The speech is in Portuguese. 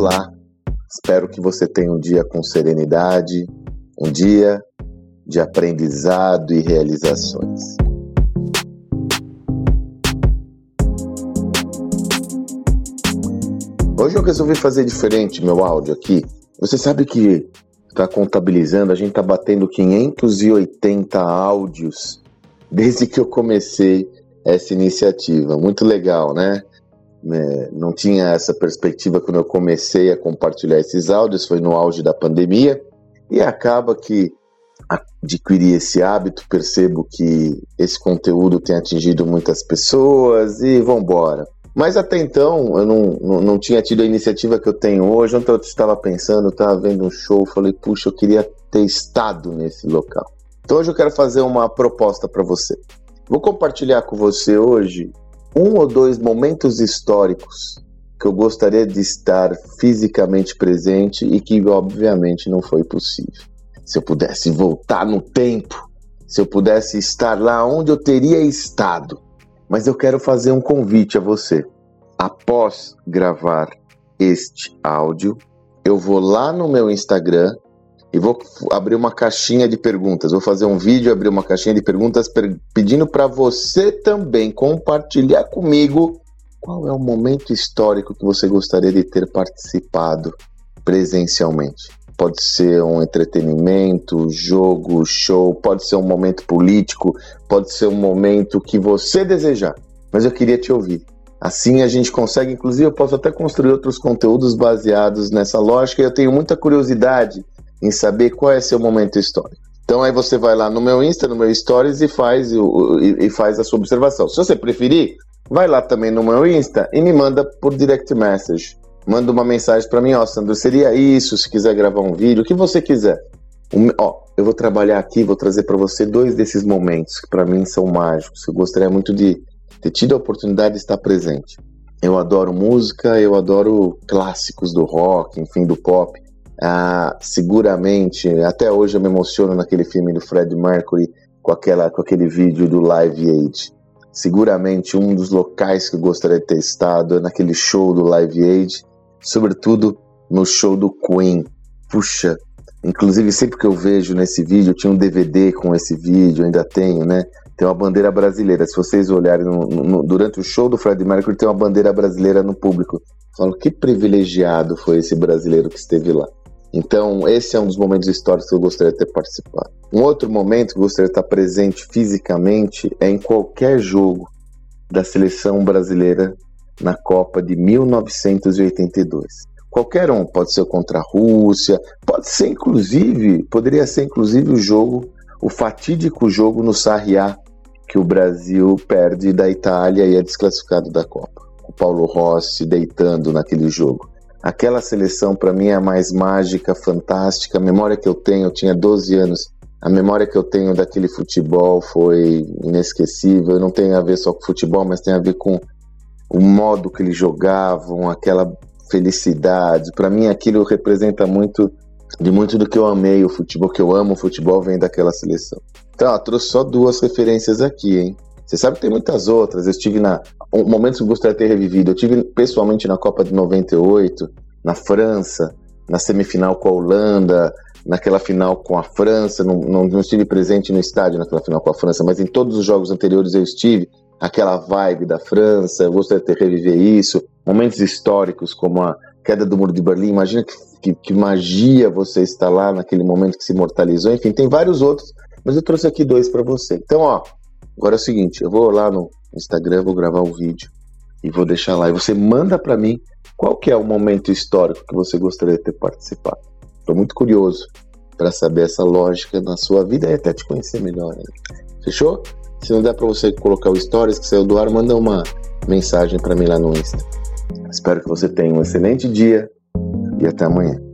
Olá, espero que você tenha um dia com serenidade, um dia de aprendizado e realizações. Hoje eu resolvi fazer diferente meu áudio aqui. Você sabe que está contabilizando, a gente está batendo 580 áudios desde que eu comecei essa iniciativa. Muito legal, né? É, não tinha essa perspectiva quando eu comecei a compartilhar esses áudios, foi no auge da pandemia, e acaba que adquiri esse hábito, percebo que esse conteúdo tem atingido muitas pessoas e vambora. Mas até então eu não, não, não, tinha tido a iniciativa que eu tenho hoje. Ontem eu estava pensando, estava vendo um show, falei, puxa, eu queria ter estado nesse local. Então hoje eu quero fazer uma proposta para você. Vou compartilhar com você hoje um ou dois momentos históricos que eu gostaria de estar fisicamente presente e que, obviamente, não foi possível. Se eu pudesse voltar no tempo, se eu pudesse estar lá onde eu teria estado. Mas eu quero fazer um convite a você. Após gravar este áudio, eu vou lá no meu Instagram e vou abrir uma caixinha de perguntas. Vou fazer um vídeo, abrir uma caixinha de perguntas pedindo para você também compartilhar comigo qual é o momento histórico que você gostaria de ter participado presencialmente. Pode ser um entretenimento, jogo, show, pode ser um momento político, pode ser um momento que você desejar. Mas eu queria te ouvir. Assim a gente consegue, inclusive eu posso até construir outros conteúdos baseados nessa lógica. Eu tenho muita curiosidade em saber qual é seu momento histórico. Então aí você vai lá no meu Insta, no meu Stories e faz, e, e faz a sua observação. Se você preferir, vai lá também no meu Insta e me manda por direct message. Manda uma mensagem para mim, ó, Sandro, seria isso, se quiser gravar um vídeo, o que você quiser. Um, ó, eu vou trabalhar aqui, vou trazer para você dois desses momentos que para mim são mágicos. Eu gostaria muito de ter tido a oportunidade de estar presente. Eu adoro música, eu adoro clássicos do rock, enfim, do pop. Ah, seguramente, até hoje eu me emociono naquele filme do Fred Mercury com, aquela, com aquele vídeo do Live Aid. Seguramente um dos locais que eu gostaria de ter estado é naquele show do Live Aid, sobretudo no show do Queen. Puxa, inclusive sempre que eu vejo nesse vídeo, eu tinha um DVD com esse vídeo, ainda tenho, né? Tem uma bandeira brasileira. Se vocês olharem no, no, durante o show do Fred Mercury, tem uma bandeira brasileira no público. Falo, que privilegiado foi esse brasileiro que esteve lá. Então, esse é um dos momentos históricos que eu gostaria de ter participado. Um outro momento que eu gostaria de estar presente fisicamente é em qualquer jogo da seleção brasileira na Copa de 1982. Qualquer um, pode ser contra a Rússia, pode ser inclusive, poderia ser inclusive o jogo, o fatídico jogo no Sarriá, que o Brasil perde da Itália e é desclassificado da Copa. O Paulo Rossi deitando naquele jogo. Aquela seleção para mim é a mais mágica, fantástica. A memória que eu tenho, eu tinha 12 anos. A memória que eu tenho daquele futebol foi inesquecível. Não tem a ver só com futebol, mas tem a ver com o modo que eles jogavam, aquela felicidade. Para mim, aquilo representa muito de muito do que eu amei o futebol, que eu amo o futebol, vem daquela seleção. Então, ó, trouxe só duas referências aqui, hein? Você sabe que tem muitas outras. Eu estive na. Um momento que eu gostaria de ter revivido. Eu estive pessoalmente na Copa de 98, na França, na semifinal com a Holanda, naquela final com a França. Não, não, não estive presente no estádio naquela final com a França, mas em todos os jogos anteriores eu estive. Aquela vibe da França, eu gostaria de ter reviver isso. Momentos históricos como a queda do Muro de Berlim. Imagina que, que, que magia você estar lá naquele momento que se imortalizou. Enfim, tem vários outros, mas eu trouxe aqui dois para você. Então, ó, Agora é o seguinte, eu vou lá no Instagram, vou gravar um vídeo e vou deixar lá. E você manda para mim qual que é o momento histórico que você gostaria de ter participado. Estou muito curioso para saber essa lógica na sua vida e até te conhecer melhor. Né? Fechou? Se não der para você colocar o stories que saiu do ar, manda uma mensagem para mim lá no Insta. Espero que você tenha um excelente dia e até amanhã.